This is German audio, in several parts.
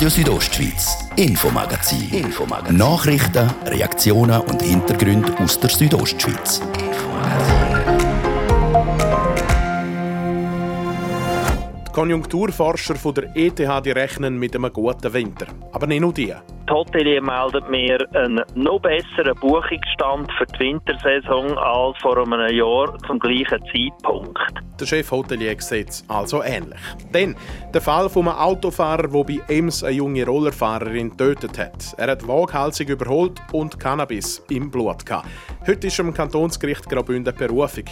Radio Südostschweiz, Infomagazin. Infomagazin. Nachrichten, Reaktionen und Hintergründe aus der Südostschweiz. Die Konjunkturforscher von der ETH die rechnen mit einem guten Winter. Aber nicht nur die. Die Hotelier meldet mir einen noch besseren Buchungsstand für die Wintersaison als vor einem Jahr zum gleichen Zeitpunkt. Der Chef Hotelier sieht es also ähnlich. Denn der Fall von einem Autofahrer, der bei Ems eine junge Rollerfahrerin tötet hat. Er hat waghalsig überholt und Cannabis im Blut gehabt. Heute war am Kantonsgericht Graubünden Berufung.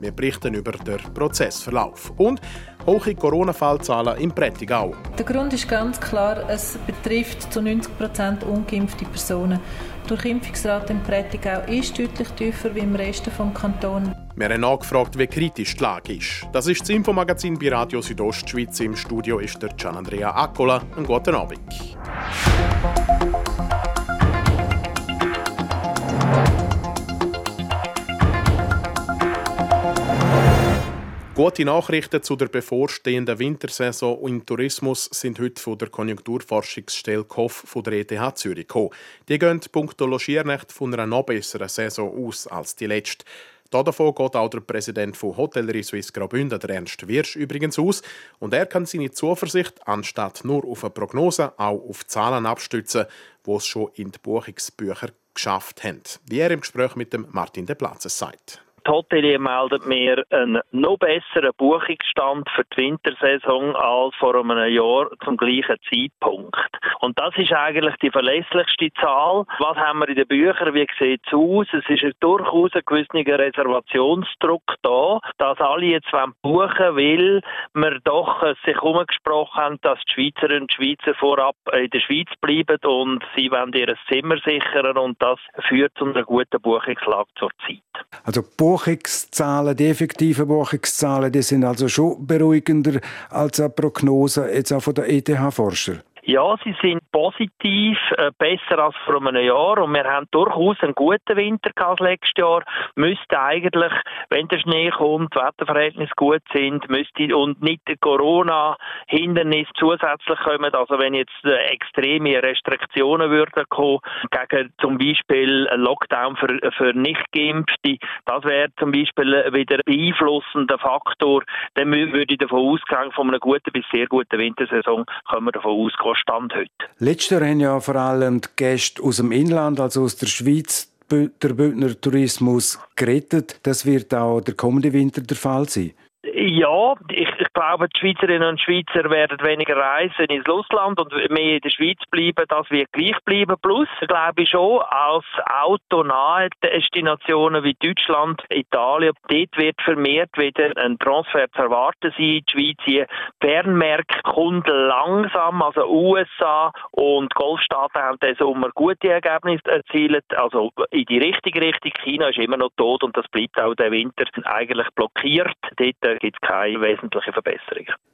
Wir berichten über den Prozessverlauf. Und hohe Corona-Fallzahlen im Prättigau. Der Grund ist ganz klar, es betrifft zu 90 Prozent ungeimpfte Personen. Die Durchimpfungsrate im Prättigau ist deutlich tiefer wie im Rest des Kantons. Wir haben nachgefragt, wie kritisch die Lage ist. Das ist das Infomagazin bei Radio Südostschweiz. Im Studio ist der Gian Andrea Accola. Einen guten Abend. Gute Nachrichten zu der bevorstehenden Wintersaison im Tourismus sind heute von der Konjunkturforschungsstelle KOF von der ETH Zürich gekommen. Die gehen punkto Logiernächte von einer noch besseren Saison aus als die letzte. Davon geht auch der Präsident von Hotellerie Suisse Graubünden, der Ernst Wirsch, übrigens aus. Und er kann seine Zuversicht anstatt nur auf eine Prognose auch auf Zahlen abstützen, die es schon in die Buchungsbücher geschafft haben. Wie er im Gespräch mit dem Martin de Platzes sagt. Die Hotelier meldet mir einen noch besseren Buchungsstand für die Wintersaison als vor einem Jahr zum gleichen Zeitpunkt. Und das ist eigentlich die verlässlichste Zahl. Was haben wir in den Büchern? Wie sieht es aus? Es ist durchaus ein gewisser Reservationsdruck da, dass alle jetzt buchen weil wir doch sich umgesprochen haben, dass die Schweizerinnen und Schweizer vorab in der Schweiz bleiben und sie wollen ihr Zimmer sichern und das führt zu einer guten Buchungslage zur Zeit. Also Buchungszahlen, die effektiven Buchungszahlen, die sind also schon beruhigender als eine Prognose jetzt auch von der ETH-Forscher. Ja, sie sind positiv, äh, besser als vor einem Jahr und wir haben durchaus einen guten Winter gehabt letztes Jahr. Müsste eigentlich, wenn der Schnee kommt, Wetterverhältnisse gut sind, müsste und nicht Corona-Hindernis zusätzlich kommen. Also wenn jetzt äh, extreme Restriktionen würden kommen, gegen zum Beispiel einen Lockdown für, für Nicht-Geimpfte, das wäre zum Beispiel wieder ein beeinflussender Faktor, dann würde ich davon ausgehen, von einer guten bis sehr guten Wintersaison können wir davon ausgehen, Stand heute. Letztes Jahr haben ja vor allem die Gäste aus dem Inland, also aus der Schweiz, der Bündner Tourismus gerettet. Das wird auch der kommende Winter der Fall sein. Ja, ich, glaube, die Schweizerinnen und Schweizer werden weniger reisen ins Ausland und mehr in der Schweiz bleiben. Das wird gleich bleiben. Plus, glaube ich schon, als autonahe Destinationen wie Deutschland, Italien, dort wird vermehrt wieder ein Transfer zu erwarten sein. Die Schweiz hier. Fernmärkte kommt langsam, also USA und Golfstaaten haben diesen Sommer gute Ergebnisse erzielt, also in die richtige Richtung. China ist immer noch tot und das bleibt auch der Winter eigentlich blockiert. Dort gibt es keine wesentliche Verbesserung.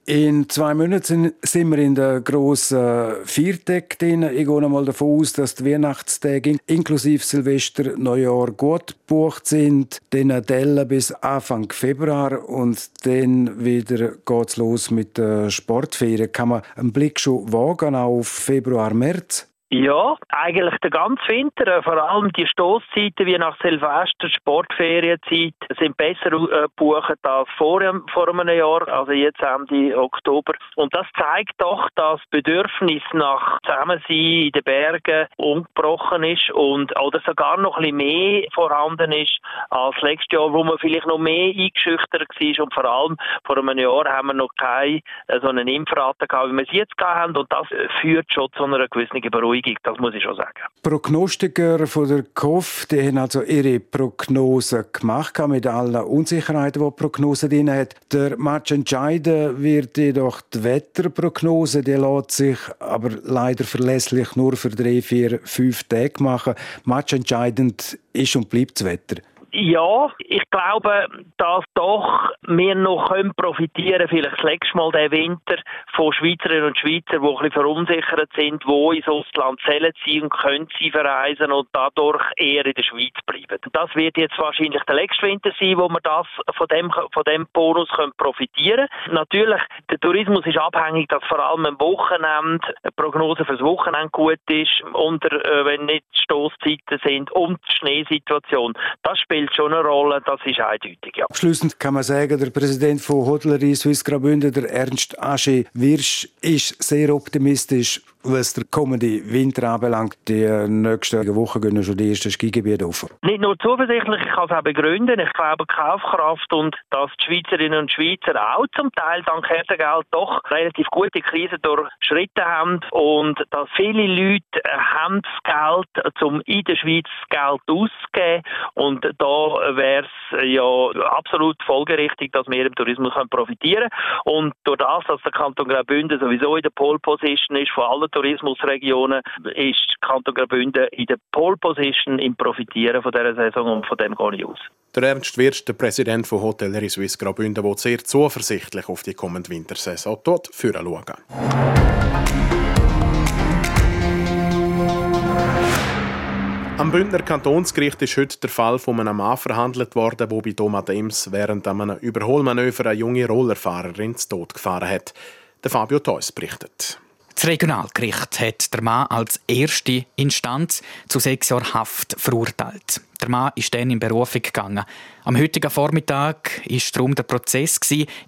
In zwei Monaten sind wir in der grossen Viertag drin. Ich gehe mal davon aus, dass die Weihnachtstage inklusive Silvester, Neujahr gut gebucht sind. Dann Delle bis Anfang Februar und dann wieder geht's los mit der Sportferien. Kann man einen Blick schon wagen auf Februar, März? Ja, eigentlich der ganze Winter, äh, vor allem die Stoßzeiten wie nach Silvester, Sportferienzeit, sind besser äh, gebucht als vor, vor einem Jahr, also jetzt Ende Oktober. Und das zeigt doch, dass das Bedürfnis nach Zusammensein in den Bergen ungebrochen ist und oder sogar noch ein bisschen mehr vorhanden ist als letztes Jahr, wo man vielleicht noch mehr eingeschüchtert war. Und vor allem vor einem Jahr haben wir noch keine äh, so eine Impfrate gehabt, wie wir sie jetzt gehabt haben. Und das führt schon zu einer gewissen Beruhigung Beruhigung, das muss ich schon sagen. Prognostiker von der KOF, die haben also ihre Prognosen gemacht mit allen Unsicherheiten, die die Prognose drin hat. Der Match entscheiden wird jedoch die Wetterprognose, die lässt sich aber leider verlässlich nur für drei, vier, fünf Tage machen. Match entscheidend ist und bleibt das Wetter. Ja, ich glaube, dass doch wir noch können profitieren vielleicht das letzte Mal den Winter von Schweizerinnen und Schweizern, die ein bisschen verunsichert sind, wo ins Ausland sollen sie und können sie verreisen und dadurch eher in der Schweiz bleiben. Das wird jetzt wahrscheinlich der letzte Winter sein, wo wir das von dem, von dem Bonus können profitieren können. Natürlich, der Tourismus ist abhängig, dass vor allem am Wochenende eine Prognose fürs Wochenende gut ist, unter, äh, wenn nicht Stoßzeiten sind und die Schneesituation. Das spielt schon eine Rolle, das ist eindeutig, ja. Abschließend kann man sagen, der Präsident von Hotellerie Suisse Graubünden, der Ernst Asche Wirsch, ist sehr optimistisch, was der kommende Winter anbelangt. Die nächsten Wochen gehen schon die ersten Skigebiete auf. Nicht nur zuversichtlich, ich kann es auch begründen. Ich glaube, Kaufkraft und dass die Schweizerinnen und Schweizer auch zum Teil dank Härtegeld doch relativ gute Krisen durchschritten haben und dass viele Leute haben das Geld, um in der Schweiz Geld auszugeben. Und da wäre es ja absolut folgerichtig, dass wir im Tourismus profitieren können. Und durch das, dass der Kanton Graubünden sowieso in der Pole Position ist von allen Tourismusregionen ist Kanton Graubünden in der Pole Position im Profitieren von dieser Saison und von dem gehe ich aus. Der Ernst Wirst, der Präsident von Hotellerie Suisse Graubünden, will sehr zuversichtlich auf die kommende Wintersaison dort führen schauen. Am Bündner Kantonsgericht ist heute der Fall von einem Mann verhandelt worden, der bei Thomas Dems während einem Überholmanöver eine junge Rollerfahrerin zu Tod gefahren hat. Der Fabio Theus berichtet. Das Regionalgericht hat der Mann als erste Instanz zu sechs Jahren Haft verurteilt. Der Mann ist dann in Berufung gegangen. Am heutigen Vormittag war darum der Prozess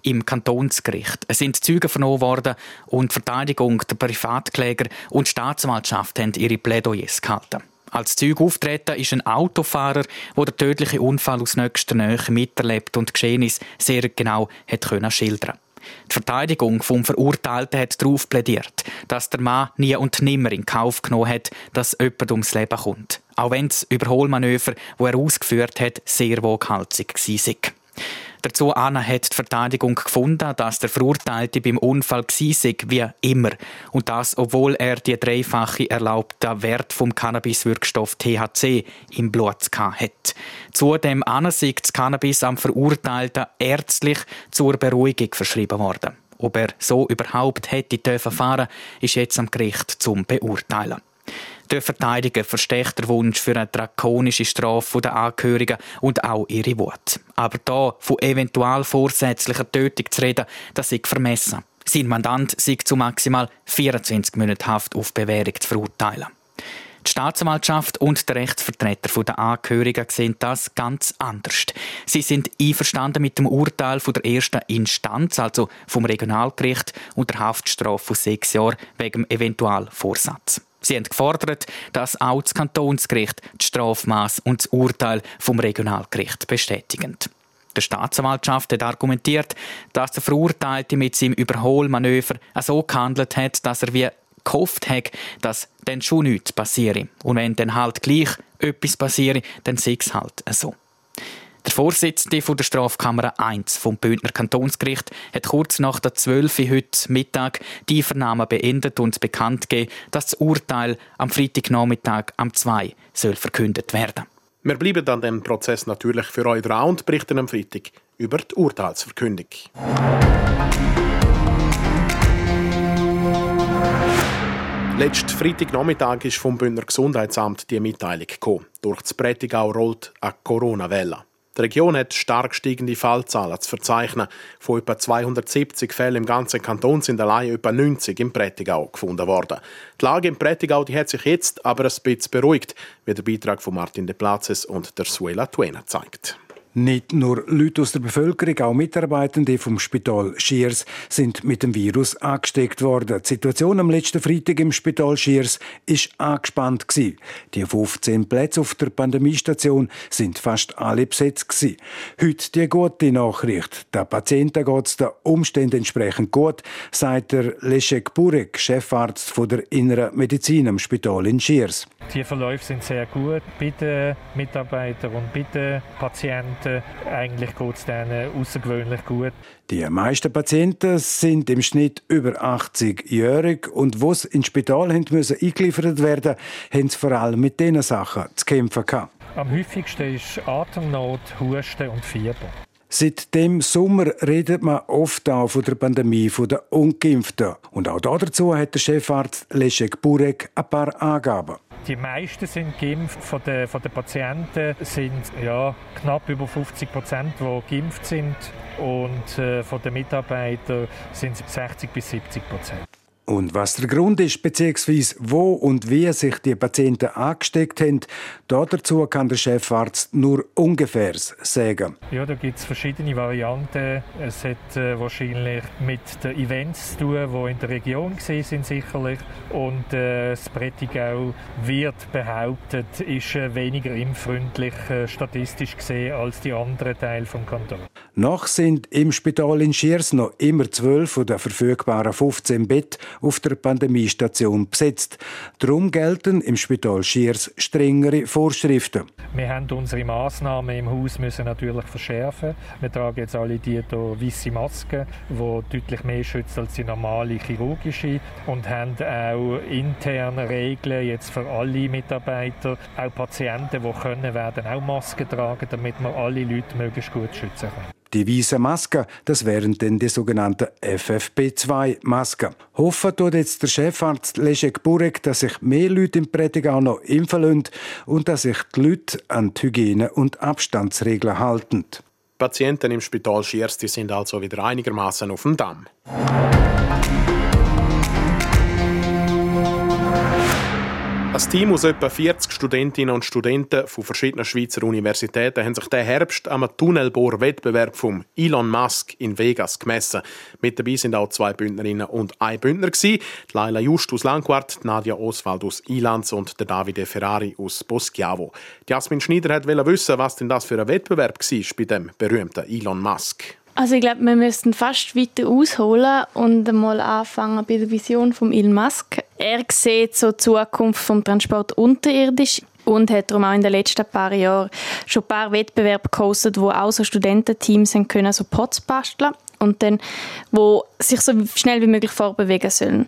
im Kantonsgericht. Es sind Zeugen vernommen worden und Verteidigung, der Privatkläger und Staatsanwaltschaft haben ihre Plädoyers gehalten. Als Zeug auftreten ist ein Autofahrer, der den tödlichen Unfall aus nächster Nähe miterlebt und Geschehnis sehr genau hat schildern die Verteidigung vom Verurteilten hat darauf plädiert, dass der Mann nie und nimmer in Kauf genommen hat, dass jemand ums Leben kommt. Auch wenn das Überholmanöver, das er ausgeführt hat, sehr woghalsig war. Dazu hat die Verteidigung gefunden, dass der Verurteilte beim Unfall war, wie immer. Und das, obwohl er die dreifache erlaubte Wert vom Cannabiswirkstoff THC im Blut hatte. Zudem sei das Cannabis am Verurteilten ärztlich zur Beruhigung verschrieben worden. Ob er so überhaupt hätte dürfen ist jetzt am Gericht zum Beurteilen. Der Verteidiger versteckt der Wunsch für eine drakonische Strafe der Angehörigen und auch ihre Wut. Aber da von eventuell vorsätzlicher Tötung zu reden, das ist vermessen. Sein Mandant sei zu maximal 24 Minuten Haft auf Bewährung zu verurteilen. Die Staatsanwaltschaft und der Rechtsvertreter der Angehörigen sehen das ganz anders. Sie sind einverstanden mit dem Urteil der ersten Instanz, also vom Regionalgericht, und der Haftstrafe von sechs Jahren wegen Eventualvorsatz. Sie haben gefordert, dass auch das Kantonsgericht das Strafmaß und das Urteil vom Regionalgericht bestätigen. Der Staatsanwaltschaft hat argumentiert, dass der Verurteilte mit seinem Überholmanöver so gehandelt hat, dass er wie gehofft hat, dass dann schon nichts passiere. Und wenn dann halt gleich etwas passiere, dann sei es halt so. Der Vorsitzende der Strafkammer 1 vom Bündner Kantonsgericht hat kurz nach der 12 Uhr heute Mittag die Vernahmen beendet und bekannt gegeben, dass das Urteil am Freitagnachmittag am 2 soll verkündet werden. Wir bleiben an dem Prozess natürlich für euch dran und berichten am Freitag über die Urteilsverkündung. Letzten Freitagnachmittag ist vom Bündner Gesundheitsamt die Mitteilung gekommen. Durch das Prättigau rollt eine Corona-Welle. Die Region hat stark steigende Fallzahlen zu verzeichnen. Von etwa 270 Fällen im ganzen Kanton sind allein etwa 90 im Prättigau gefunden worden. Die Lage im Prättigau die hat sich jetzt aber ein bisschen beruhigt, wie der Beitrag von Martin de Platzes und der Suela Tuena zeigt. Nicht nur Leute aus der Bevölkerung, auch Mitarbeitende vom Spital Schiers sind mit dem Virus angesteckt worden. Die Situation am letzten Freitag im Spital Schiers ist angespannt gewesen. Die 15 Plätze auf der Pandemiestation sind fast alle besetzt gewesen. Heute die gute Nachricht. Der Patienten geht es den Umständen entsprechend gut, sagt der Leszek Burek, Chefarzt von der Inneren Medizin am Spital in Schiers. Die Verläufe sind sehr gut bei den Mitarbeitern und den Patienten. Eigentlich geht es denen außergewöhnlich gut. Die meisten Patienten sind im Schnitt über 80-jährig und wo ins Spital müssen eingeliefert werden, haben sie vor allem mit diesen Sachen zu kämpfen gehabt. Am häufigsten ist Atemnot, Husten und Fieber. Seit dem Sommer redet man oft auch von der Pandemie der Ungeimpften. Und auch dazu hat der Chefarzt Leszek Burek ein paar Angaben. Die meisten sind geimpft. Von den, von den Patienten sind ja, knapp über 50 Prozent, die geimpft sind. Und äh, von den Mitarbeitern sind es 60 bis 70 Prozent. Und was der Grund ist, beziehungsweise wo und wie sich die Patienten angesteckt haben, dazu kann der Chefarzt nur ungefähr sagen. Ja, da gibt es verschiedene Varianten. Es hat äh, wahrscheinlich mit den Events zu tun, die in der Region sind sicherlich. Und äh, das Prättigau wird behauptet, ist äh, weniger impffreundlich äh, statistisch gesehen als die anderen Teile vom Kanton. Noch sind im Spital in Schiers noch immer zwölf von den verfügbaren 15 Betten auf der Pandemiestation besetzt. Darum gelten im Spital Schiers strengere Vorschriften. Wir haben unsere Massnahmen im Haus müssen natürlich verschärfen. Wir tragen jetzt alle die weiße Masken, die deutlich mehr schützt als die normale chirurgische und haben auch interne Regeln jetzt für alle Mitarbeiter, auch Patienten, die können, werden auch Masken tragen, damit wir alle Leute möglichst gut schützen können. Die weißen Masken, das wären dann die sogenannten FFP2-Masken. Hoffen tut jetzt der Chefarzt Leszek Burek, dass sich mehr Leute im Prättigau noch impfen lassen und dass sich die Leute an die Hygiene- und Abstandsregeln halten. Patienten im Spital Schiers sind also wieder einigermaßen auf dem Damm. Ein Team aus etwa 40 Studentinnen und Studenten von verschiedenen Schweizer Universitäten haben sich diesen Herbst am Tunnelbohrwettbewerb vom Elon Musk in Vegas gemessen. Mit dabei sind auch zwei Bündnerinnen und ein Bündner. Laila Just aus Langquart, Nadia Oswald aus Ilanz und der Davide Ferrari aus Boschiavo. Jasmin Schneider wollte wissen, was denn das für ein Wettbewerb war bei dem berühmten Elon Musk. Also ich glaube, wir müssten fast weiter ausholen und einmal anfangen bei der Vision von Elon Musk. Er sieht so die Zukunft vom Transport unterirdisch und hat darum auch in den letzten paar Jahren schon ein paar Wettbewerbe gehostet, wo auch so Studententeams können so Pots basteln und dann, wo sich so schnell wie möglich vorbewegen sollen.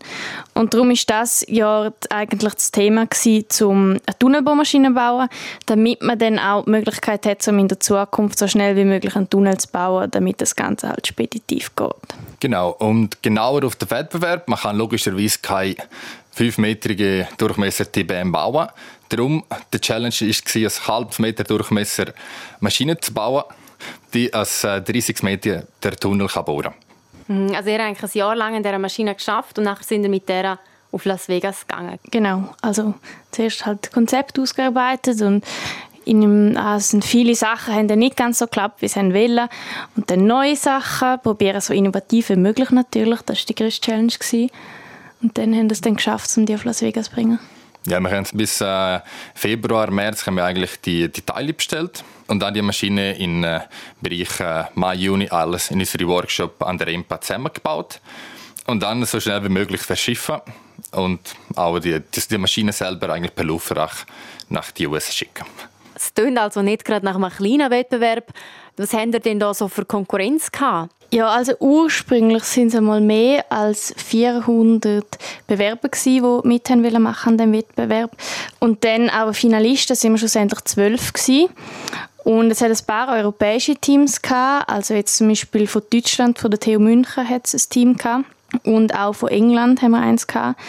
Und darum ist das ja eigentlich das Thema gewesen, um eine Tunnelbohrmaschine zu bauen, damit man dann auch die Möglichkeit hat, um in der Zukunft so schnell wie möglich einen Tunnel zu bauen, damit das Ganze halt speditiv geht. Genau, und genauer auf den Wettbewerb, man kann logischerweise keine 5-metrige Durchmesser TBM bauen. Darum, die Challenge war, eine halb Meter Durchmesser Maschine zu bauen, die als 30 äh, Meter der Tunnel kann bohren kann. Mhm, also ihr habt eigentlich ein Jahr lang in dieser Maschine geschafft und nachher sind ihr mit der auf Las Vegas gegangen. Genau, also zuerst halt das Konzept ausgearbeitet und in einem, also viele Sachen haben dann nicht ganz so geklappt, wie sie wollen. Und dann neue Sachen, probieren so innovativ wie möglich natürlich, das war die größte Challenge. Gewesen. Und dann haben wir es dann geschafft, um die auf Las Vegas zu bringen. Ja, wir haben bis äh, Februar, März haben wir eigentlich die, die Teile bestellt und dann die Maschine im äh, Bereich äh, Mai, Juni alles in unserem Workshop an der EMPA zusammengebaut und dann so schnell wie möglich verschiffen und auch die, die, die Maschine selber eigentlich per Luftfracht nach die USA schicken. Es klingt also nicht gerade nach einem kleinen Wettbewerb. Was habt ihr denn da so für Konkurrenz gehabt? Ja, also ursprünglich sind es einmal mehr als 400 Bewerber gewesen, die mit machen machen an dem Wettbewerb. Und dann aber Finalisten sind wir schlussendlich zwölf gewesen. Und es hat ein paar europäische Teams gehabt, also jetzt zum Beispiel von Deutschland, von der TU München hat es ein Team gehabt. Und auch von England haben wir eins gehabt.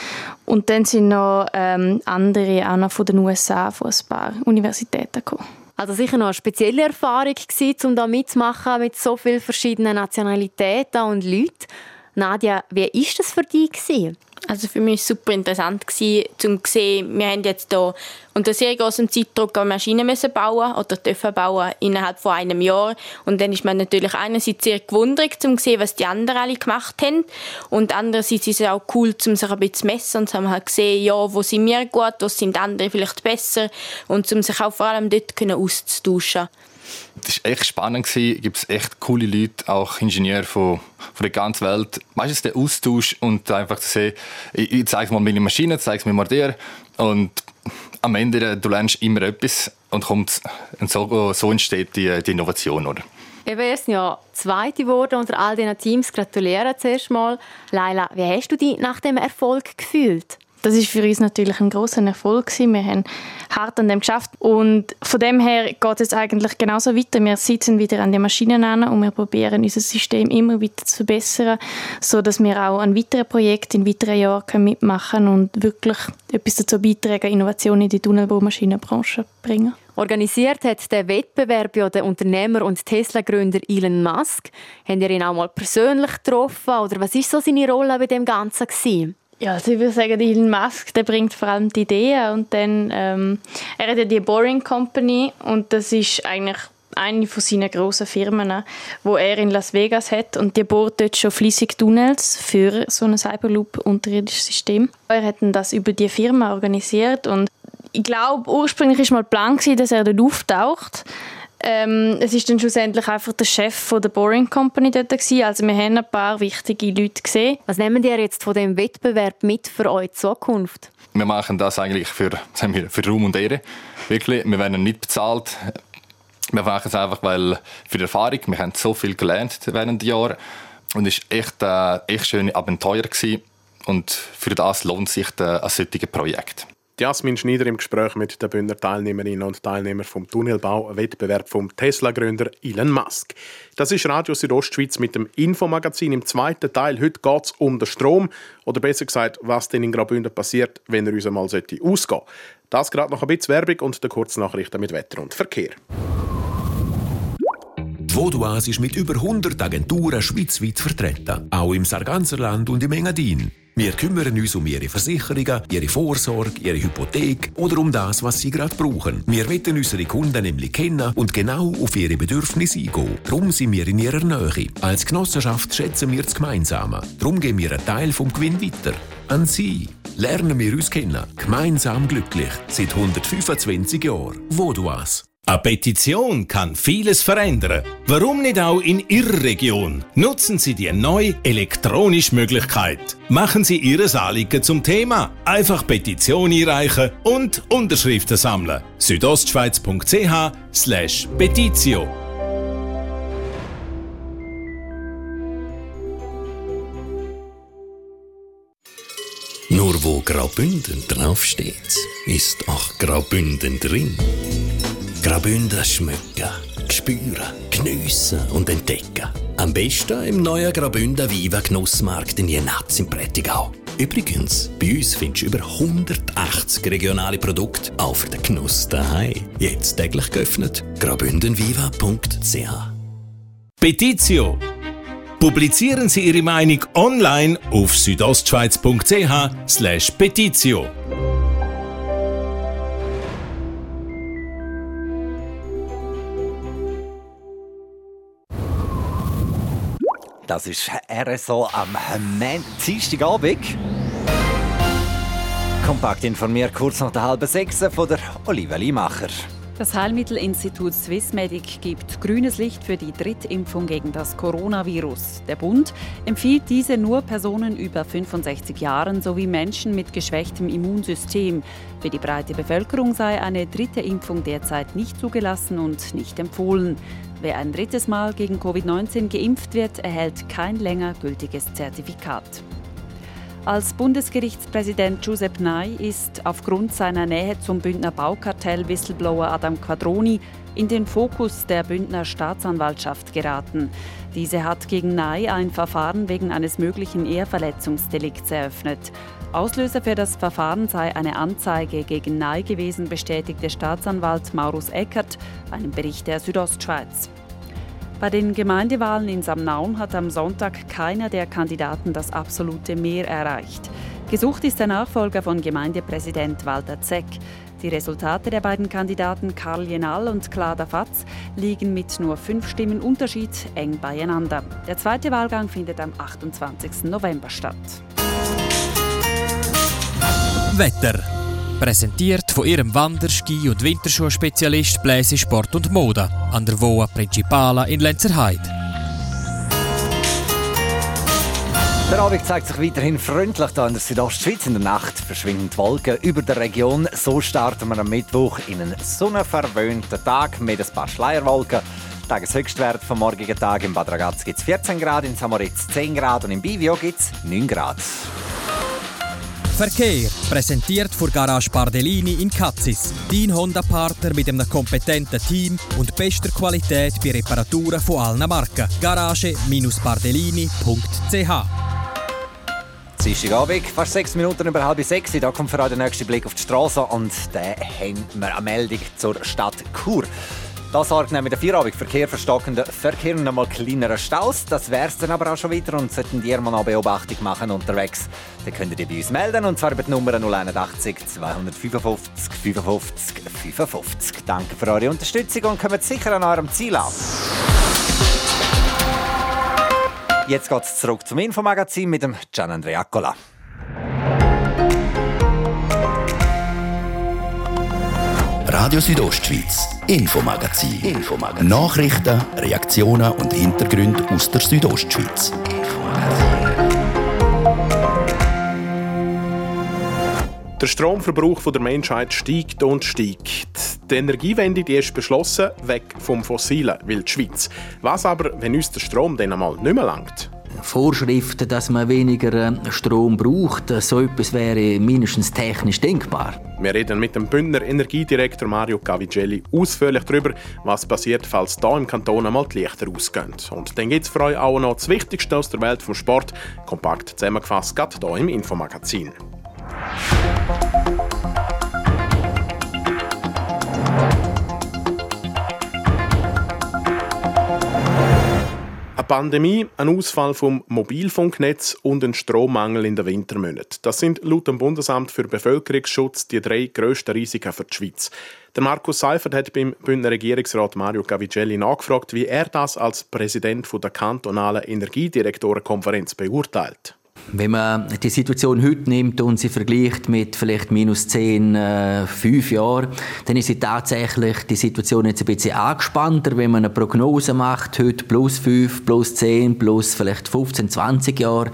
Und dann sind noch ähm, andere, auch noch von den USA, von ein paar Universitäten gekommen. Also sicher noch eine spezielle Erfahrung gewesen, um da mitzumachen mit so vielen verschiedenen Nationalitäten und Leuten. Nadja, wie war das für dich? Gewesen? Also für mich war es super interessant, um zu sehen, wir haben jetzt hier unter sehr großem Zeitdruck eine Maschine müssen bauen oder dürfen bauen innerhalb von einem Jahr. Und dann ist man natürlich einerseits sehr gewundert, um zu sehen, was die anderen alle gemacht haben. Und andererseits ist es auch cool, um sich ein bisschen zu messen und zu halt gesehen, ja, wo sind wir gut, wo sind andere vielleicht besser und um sich auch vor allem dort auszutauschen. Das war echt spannend. Es gibt echt coole Leute, auch Ingenieure von, von der ganzen Welt. Meistens der Austausch und einfach zu sehen, ich, ich zeige mal meine Maschine, zeige mir mal dir. Und am Ende, du lernst immer etwas und, kommt, und so, so entsteht die, die Innovation. Oder? Eben erst ja Zweite geworden unter all diesen Teams. Gratuliere zuerst mal. Laila, wie hast du dich nach dem Erfolg gefühlt? Das ist für uns natürlich ein großer Erfolg gewesen. Wir haben hart an dem geschafft und von dem her geht es eigentlich genauso weiter. Wir sitzen wieder an den Maschinen an und wir probieren unser System immer wieder zu verbessern, so dass wir auch an weiteren Projekten in weiteren Jahren mitmachen können und wirklich etwas dazu beitragen, Innovationen in die Tunnelbaumaschinenbranche bringen. Organisiert hat der Wettbewerb ja der Unternehmer und Tesla-Gründer Elon Musk. Habt ihr ihn auch mal persönlich getroffen oder was ist so seine Rolle bei dem Ganzen gewesen? Ja, also ich würde sagen, Elon Musk, der bringt vor allem die Ideen und dann, ähm, er hat ja die Boring Company und das ist eigentlich eine von seinen grossen Firmen, wo er in Las Vegas hat und die bohrt dort schon fließig Tunnels für so ein Cyberloop unterirdisches System. Er hat das über die Firma organisiert und ich glaube, ursprünglich war mal Plan, dass er dort auftaucht. Ähm, es ist dann schlussendlich einfach der Chef von der Boring Company dort gewesen. Also wir haben ein paar wichtige Leute gesehen. Was nehmen die jetzt von dem Wettbewerb mit für eure Zukunft? Wir machen das eigentlich für, sagen wir, für Ruhm und Ehre. Wirklich, wir werden nicht bezahlt. Wir machen es einfach, weil für die Erfahrung, wir haben so viel gelernt während der Jahre und es war echt, äh, echt schöne Abenteuer gewesen. und für das lohnt sich äh, ein solches Projekt. Jasmin Schneider im Gespräch mit den Bündner Teilnehmerinnen und Teilnehmern vom Tunnelbau-Wettbewerb vom Tesla-Gründer Elon Musk. Das ist Radio Südostschweiz mit dem Infomagazin im zweiten Teil. Heute geht es um den Strom oder besser gesagt, was denn in Graubünden passiert, wenn er uns einmal ausgehen sollte. Das gerade noch ein bisschen Werbung und der Kurznachrichten mit Wetter und Verkehr. Die Voduas ist mit über 100 Agenturen schweizweit vertreten, auch im Sarganserland und im Engadin. Wir kümmern uns um Ihre Versicherungen, Ihre Vorsorge, Ihre Hypothek oder um das, was Sie gerade brauchen. Wir wollen unsere Kunden nämlich kennen und genau auf ihre Bedürfnisse eingehen. Darum sind wir in ihrer Nähe. Als Genossenschaft schätzen wir das Gemeinsame. Darum geben wir einen Teil vom Gewinn weiter. An Sie. Lernen wir uns kennen. Gemeinsam glücklich. Seit 125 Jahren. Voduas. Eine Petition kann vieles verändern. Warum nicht auch in Ihrer Region? Nutzen Sie die neue elektronische Möglichkeit. Machen Sie Ihre Anliegen zum Thema. Einfach Petition einreichen und Unterschriften sammeln. südostschweiz.ch slash Petitio. Nur wo Graubünden draufsteht, ist auch Graubünden drin. Graubünden schmücken, spüren, geniessen und entdecken. Am besten im neuen Graubünden Viva Genussmarkt in Jenatz im Prättigau. Übrigens, bei uns findest du über 180 regionale Produkte auch für den Genuss daheim. Jetzt täglich geöffnet. graubündenviva.ch Petitio. Publizieren Sie Ihre Meinung online auf südostschweiz.ch slash petitio. Das ist RSO am Dienstagabend. Kompakt informiert kurz nach der halben sechs von der Oliva Limacher. Das Heilmittelinstitut Swissmedic gibt grünes Licht für die Drittimpfung gegen das Coronavirus. Der Bund empfiehlt diese nur Personen über 65 Jahren sowie Menschen mit geschwächtem Immunsystem. Für die breite Bevölkerung sei eine dritte Impfung derzeit nicht zugelassen und nicht empfohlen. Wer ein drittes Mal gegen Covid-19 geimpft wird, erhält kein länger gültiges Zertifikat. Als Bundesgerichtspräsident Giuseppe Ney ist aufgrund seiner Nähe zum Bündner Baukartell Whistleblower Adam Quadroni in den Fokus der Bündner Staatsanwaltschaft geraten. Diese hat gegen Ney ein Verfahren wegen eines möglichen Ehrverletzungsdelikts eröffnet. Auslöser für das Verfahren sei eine Anzeige gegen Ney gewesen, bestätigte Staatsanwalt Maurus Eckert einem Bericht der Südostschweiz. Bei den Gemeindewahlen in Samnaun hat am Sonntag keiner der Kandidaten das absolute Mehr erreicht. Gesucht ist der Nachfolger von Gemeindepräsident Walter Zeck. Die Resultate der beiden Kandidaten Karl Jenal und Clara Fatz liegen mit nur fünf Stimmen Unterschied eng beieinander. Der zweite Wahlgang findet am 28. November statt. Wetter. Präsentiert von ihrem Wander-, Ski- und Winterschuhspezialist Bläse Sport und Mode an der Voa Principala in Lenzerheide. Der Abend zeigt sich weiterhin freundlich hier in der Südostschweiz. In der Nacht verschwinden die Wolken über der Region. So starten wir am Mittwoch in einen sonnenverwöhnten Tag mit ein paar Schleierwolken. Tageshöchstwert vom morgigen Tag im Bad Ragaz gibt es 14 Grad, in Samoritz 10 Grad und im Bivio gibt es 9 Grad. Verkehr, präsentiert von Garage Bardellini in Katzis. Dein Honda-Partner mit einem kompetenten Team und bester Qualität bei Reparaturen von allen Marken. Garage-bardellini.ch Dienstagabend, fast sechs Minuten über halb sechs. Da kommt für euch der nächste Blick auf die Straße und da haben wir eine Meldung zur Stadt Chur. Da sorgt nämlich der Feierabendverkehr für stockenden Verkehr und einmal kleinere Staus. Das wäre es dann aber auch schon wieder und sollten die mal noch Beobachtung machen unterwegs, dann könnt ihr bei uns melden und zwar über die Nummer 081 255 55 55. Danke für eure Unterstützung und kommt sicher an eurem Ziel an. Jetzt geht es zurück zum Infomagazin mit dem Gian Andrea Accola. Radio Südostschweiz, Infomagazin. Infomagazin. Nachrichten, Reaktionen und Hintergründe aus der Südostschweiz. Der Stromverbrauch der Menschheit steigt und steigt. Die Energiewende die ist beschlossen, weg vom Fossilen, will die Schweiz. Was aber, wenn uns der Strom dann einmal nicht mehr langt? Vorschriften, dass man weniger äh, Strom braucht, so etwas wäre mindestens technisch denkbar. Wir reden mit dem Bündner Energiedirektor Mario Cavigelli ausführlich darüber, was passiert, falls da im Kanton einmal die Lichter ausgehen. Und dann gibt es für euch auch noch das Wichtigste aus der Welt vom Sport, kompakt zusammengefasst, gerade hier im Infomagazin. Pandemie, ein Ausfall vom Mobilfunknetz und ein Strommangel in den Wintermonaten. Das sind laut dem Bundesamt für Bevölkerungsschutz die drei grössten Risiken für die Schweiz. Der Markus Seifert hat beim Bündner Regierungsrat Mario Cavigelli nachgefragt, wie er das als Präsident der kantonalen Energiedirektorenkonferenz beurteilt. Wenn man die Situation heute nimmt und sie vergleicht mit vielleicht minus 10, äh, 5 Jahren, dann ist sie tatsächlich die Situation jetzt ein bisschen angespannter. Wenn man eine Prognose macht, heute plus 5, plus 10, plus vielleicht 15, 20 Jahre,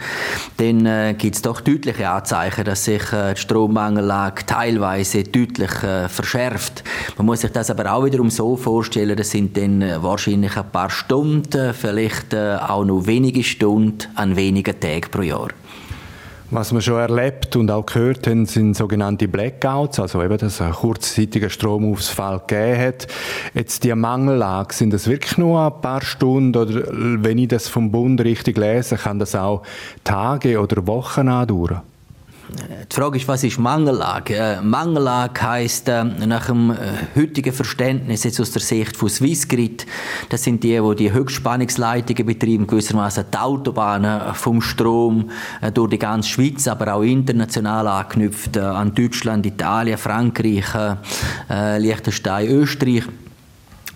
dann äh, gibt es doch deutliche Anzeichen, dass sich äh, die Strommangellage teilweise deutlich äh, verschärft. Man muss sich das aber auch wiederum so vorstellen, das sind dann äh, wahrscheinlich ein paar Stunden, vielleicht äh, auch noch wenige Stunden an wenigen Tagen pro Jahr. Was wir schon erlebt und auch gehört haben, sind sogenannte Blackouts, also eben, dass es einen kurzzeitigen Stromausfall gegeben hat. Jetzt die Mangellage, sind das wirklich nur ein paar Stunden oder wenn ich das vom Bund richtig lese, kann das auch Tage oder Wochen andauern? Die Frage ist, was ist Mangellage? Äh, Mangellage heisst äh, nach dem äh, heutigen Verständnis jetzt aus der Sicht von Swissgrid, das sind die, die die Höchstspannungsleitungen betreiben, gewissermaßen die Autobahnen vom Strom durch die ganze Schweiz, aber auch international angeknüpft an Deutschland, Italien, Frankreich, Liechtenstein, Österreich.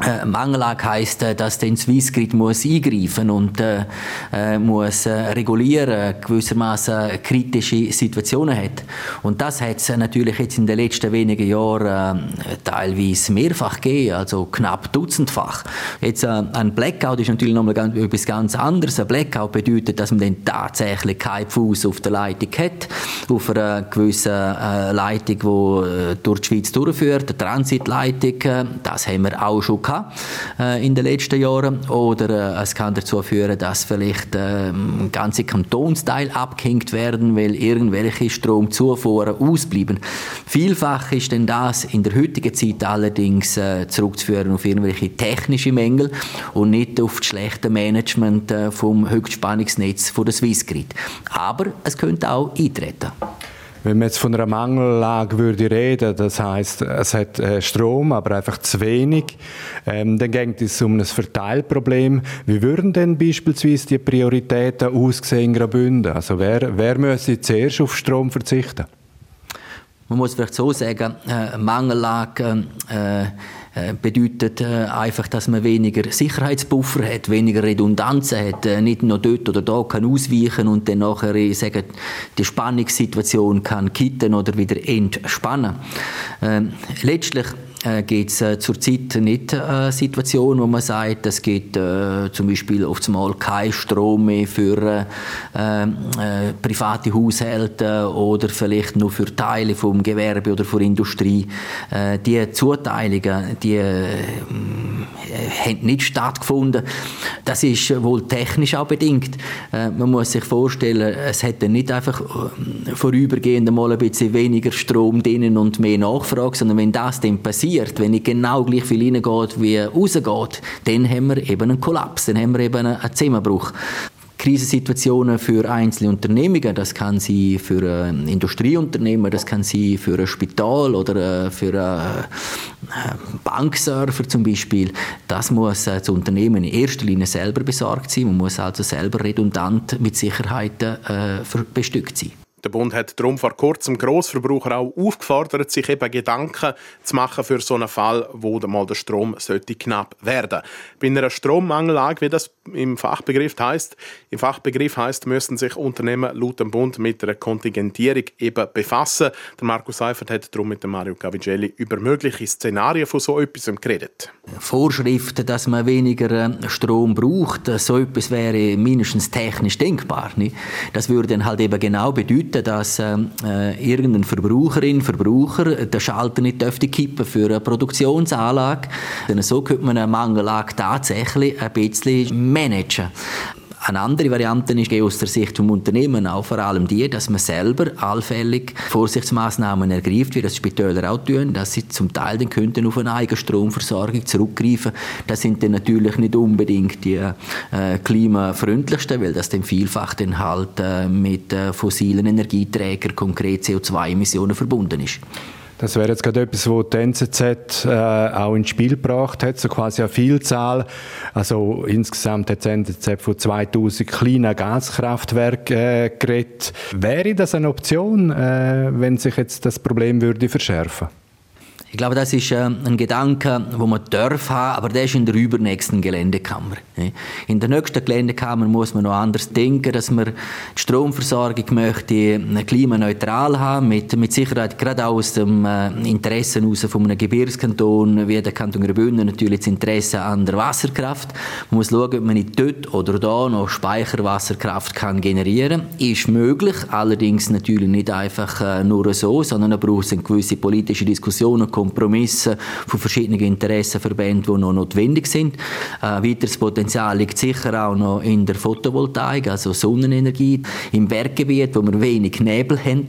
Äh, Mangellage heisst, äh, dass der Swissgrid muss eingreifen und äh, äh, muss äh, regulieren, gewissermaßen kritische Situationen hat. Und das hat es natürlich jetzt in den letzten wenigen Jahren äh, teilweise mehrfach gegeben, also knapp dutzendfach. Jetzt äh, ein Blackout ist natürlich nochmal ganz, etwas ganz anderes. Ein Blackout bedeutet, dass man dann tatsächlich keinen Fuß auf der Leitung hat, auf einer gewissen äh, Leitung, die äh, durch die Schweiz durchführt, eine Transitleitung. Äh, das haben wir auch schon gehabt, äh, in den letzten Jahren. Oder äh, es kann dazu führen, dass vielleicht äh, ganze Kantonsteile abgehängt werden, weil irgendwelche Stromzufuhren ausbleiben. Vielfach ist denn das in der heutigen Zeit allerdings äh, zurückzuführen auf irgendwelche technische Mängel und nicht auf das schlechte Management äh, vom Höchstspannungsnetz von der Swissgrid. Aber es könnte auch eintreten. Wenn man jetzt von einer Mangellage würde reden, das heißt, es hat äh, Strom, aber einfach zu wenig, ähm, dann geht es um ein Verteilproblem. Wie würden denn beispielsweise die Prioritäten aussehen in Graubünden? Also wer, wer müsste zuerst auf Strom verzichten? Man muss vielleicht so sagen, äh, Mangellage äh, bedeutet äh, einfach, dass man weniger Sicherheitsbuffer hat, weniger Redundanzen hat, äh, nicht nur dort oder da kann ausweichen und dann nachher äh, sagen, die Spannungssituation kann kitten oder wieder entspannen. Ähm, letztlich äh, gibt es äh, zurzeit nicht eine Situation, wo man sagt, es gibt äh, zum Beispiel oft mal kein Strom mehr für äh, äh, private Haushalte oder vielleicht nur für Teile vom Gewerbe oder für Industrie. Äh, die Zuteilungen, die haben nicht stattgefunden. Das ist wohl technisch auch bedingt. Äh, man muss sich vorstellen, es hätte nicht einfach äh, vorübergehend mal ein bisschen weniger Strom drinnen und mehr Nachfrage, sondern wenn das dann passiert, wenn nicht genau gleich viel reingeht wie rausgeht, dann haben wir eben einen Kollaps, dann haben wir eben einen Zusammenbruch. Krisensituationen für einzelne Unternehmungen. Das kann sie für ein äh, Industrieunternehmen, das kann sie für ein Spital oder äh, für einen äh, Bankserver zum Beispiel. Das muss das Unternehmen in erster Linie selber besorgt sein. Man muss also selber redundant mit Sicherheiten bestückt sein. Der Bund hat darum vor kurzem Grossverbraucher auch aufgefordert, sich eben Gedanken zu machen für so einen Fall, wo mal der Strom sollte knapp werden. Bei einer Strommangellage, wie das im Fachbegriff heißt, im Fachbegriff heißt, müssen sich Unternehmen laut dem Bund mit einer Kontingentierung eben befassen. Der Markus Seifert hat darum mit Mario Cavigelli über mögliche Szenarien von so etwas geredet. Vorschriften, dass man weniger äh, Strom braucht, so etwas wäre mindestens technisch denkbar. Nicht? Das würde dann halt eben genau bedeuten, bedeuten, dass ähm, äh, irgendein Verbraucherin, Verbraucher den Schalter nicht dürfte kippen für eine Produktionsanlage. Denn so könnte man eine Mangellage tatsächlich ein bisschen managen. Eine andere Variante ist aus der Sicht des Unternehmens auch vor allem die, dass man selber allfällig Vorsichtsmaßnahmen ergreift, wie das Spitäler auch tun, dass sie zum Teil dann könnten auf eine eigene Stromversorgung zurückgreifen. Das sind dann natürlich nicht unbedingt die äh, klimafreundlichsten, weil das dann vielfach dann halt äh, mit äh, fossilen Energieträgern, konkret CO2-Emissionen verbunden ist. Das wäre jetzt gerade etwas, wo die NZZ äh, auch ins Spiel gebracht hat, so quasi eine Vielzahl. Also insgesamt hat die NZZ von 2000 kleinen Gaskraftwerken äh, geredet. Wäre das eine Option, äh, wenn sich jetzt das Problem würde verschärfen? Ich glaube, das ist äh, ein Gedanke, wo man darf haben, aber der ist in der übernächsten Geländekammer. In der nächsten Geländekammer muss man noch anders denken, dass man die Stromversorgung möchte äh, klimaneutral haben, mit, mit Sicherheit gerade aus dem äh, Interesse heraus von einem Gebirgskanton wie der Kanton Graubünden natürlich das Interesse an der Wasserkraft. Man muss schauen, ob man nicht dort oder da noch Speicherwasserkraft kann generieren. Ist möglich, allerdings natürlich nicht einfach nur so, sondern man braucht eine gewisse politische Diskussion Kompromisse von verschiedenen Interessenverbänden, die noch notwendig sind. Äh, weiteres Potenzial liegt sicher auch noch in der Photovoltaik, also Sonnenenergie, im Berggebiet, wo wir wenig Nebel haben.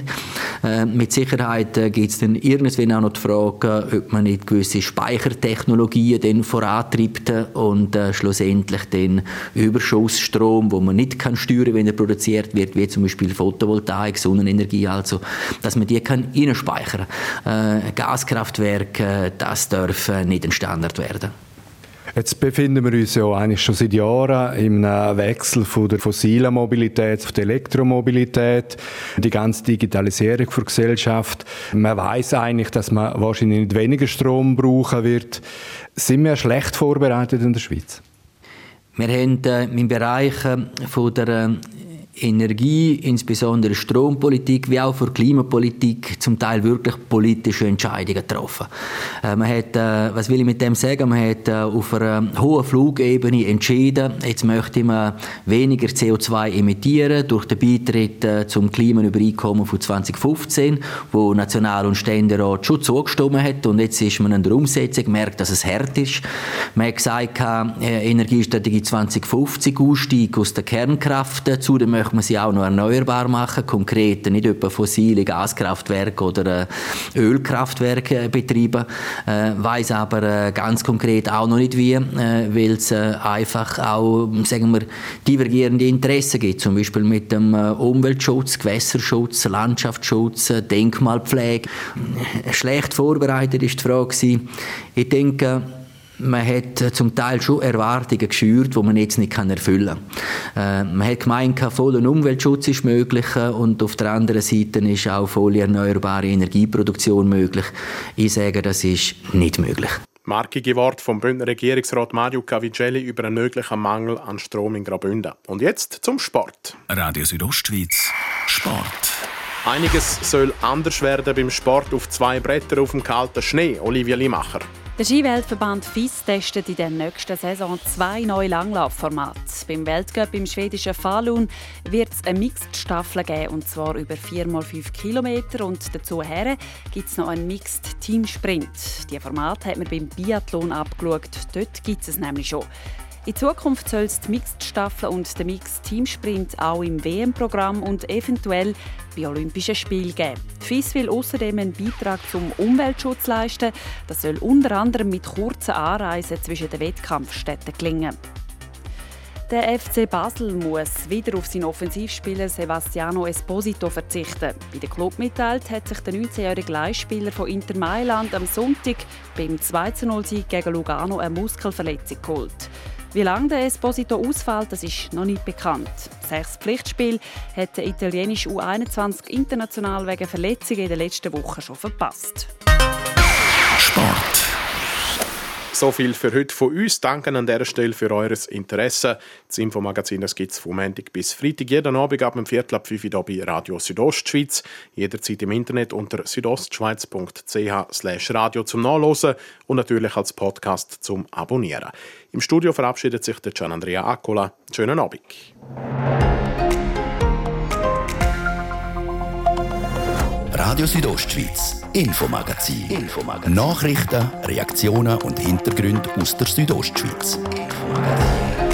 Äh, mit Sicherheit äh, gibt es dann irgendwann auch noch die Frage, ob man nicht gewisse Speichertechnologien dann vorantreibt und äh, schlussendlich den Überschussstrom, wo man nicht kann steuern, wenn er produziert wird, wie zum Beispiel Photovoltaik, Sonnenenergie, also, dass man die kann speichern. Äh, Gaskraft Kraftwerke, das darf nicht ein Standard werden. Jetzt befinden wir uns ja eigentlich schon seit Jahren im Wechsel von der fossilen Mobilität auf die Elektromobilität, die ganze Digitalisierung der Gesellschaft. Man weiß eigentlich, dass man wahrscheinlich nicht weniger Strom brauchen wird. Sind wir schlecht vorbereitet in der Schweiz? Wir haben äh, im Bereich äh, von der äh, Energie, insbesondere Strompolitik, wie auch für Klimapolitik zum Teil wirklich politische Entscheidungen getroffen. Äh, man hat, äh, was will ich mit dem sagen, man hat äh, auf einer hohen Flugebene entschieden, jetzt möchte man weniger CO2 emittieren durch den Beitritt äh, zum Klimaübereinkommen von 2015, wo National- und Ständerat schon zugestimmt hat und jetzt ist man in der Umsetzung, gemerkt, dass es hart ist. Man hat gesagt, äh, Energiestrategie 2050, Ausstieg aus der Kernkraft zu den möchte man sie auch noch erneuerbar machen, konkret nicht etwa fossile Gaskraftwerke oder äh, Ölkraftwerke betreiben, äh, weiß aber äh, ganz konkret auch noch nicht wie, äh, weil es äh, einfach auch, sagen wir, divergierende Interessen gibt, zum Beispiel mit dem äh, Umweltschutz, Gewässerschutz, Landschaftsschutz, Denkmalpflege. Schlecht vorbereitet ist die Frage. Ich denke, man hat äh, zum Teil schon Erwartungen geschürt, die man jetzt nicht erfüllen kann. Äh, man hat gemeint, voller Umweltschutz ist möglich äh, und auf der anderen Seite ist auch volle erneuerbare Energieproduktion möglich. Ich sage, das ist nicht möglich. Markige Wort vom Bündner Regierungsrat Mario Cavicelli über einen möglichen Mangel an Strom in Graubünden. Und jetzt zum Sport. Radio Südostschweiz, Sport. Einiges soll anders werden beim Sport auf zwei Bretter auf dem kalten Schnee. Olivia Limacher. Der Skiweltverband FIS testet in der nächsten Saison zwei neue Langlaufformate. Beim Weltcup im schwedischen Falun wird es eine Mixed-Staffel geben, und zwar über 4x5 Kilometer. Und dazu gibt es noch einen Mixed-Teamsprint. Dieses Format hat man beim Biathlon abgeschaut. Dort gibt es nämlich schon. In Zukunft soll es die Mixed-Staffel und den Mixed-Teamsprint auch im WM-Programm und eventuell bei Olympischen Spielen geben. Die FIS will außerdem einen Beitrag zum Umweltschutz leisten. Das soll unter anderem mit kurzen Anreisen zwischen den Wettkampfstätten gelingen. Der FC Basel muss wieder auf seinen Offensivspieler Sebastiano Esposito verzichten. Bei der Club mitteilt hat sich der 19-jährige Leihspieler von Inter Mailand am Sonntag beim 2-0-Sieg gegen Lugano eine Muskelverletzung geholt. Wie lange der Esposito ausfällt, das ist noch nicht bekannt. Sechs Pflichtspiel hat der italienische U21 international wegen Verletzungen in den letzten Wochen schon verpasst. Sport. So viel für heute von uns. Danke an dieser Stelle für eures Interesse. Das Infomagazin gibt es vom Montag bis Freitag jeden Abend ab dem Viertel ab 5 Uhr bei Radio Südostschweiz. Jederzeit im Internet unter südostschweiz.ch radio zum Nachlesen und natürlich als Podcast zum Abonnieren. Im Studio verabschiedet sich der Gian Andrea Accola. Schönen Abend. Radio Südostschweiz, Infomagazin. Infomagazin. Nachrichten, Reaktionen und Hintergründe aus der Südostschweiz. Infomagazin.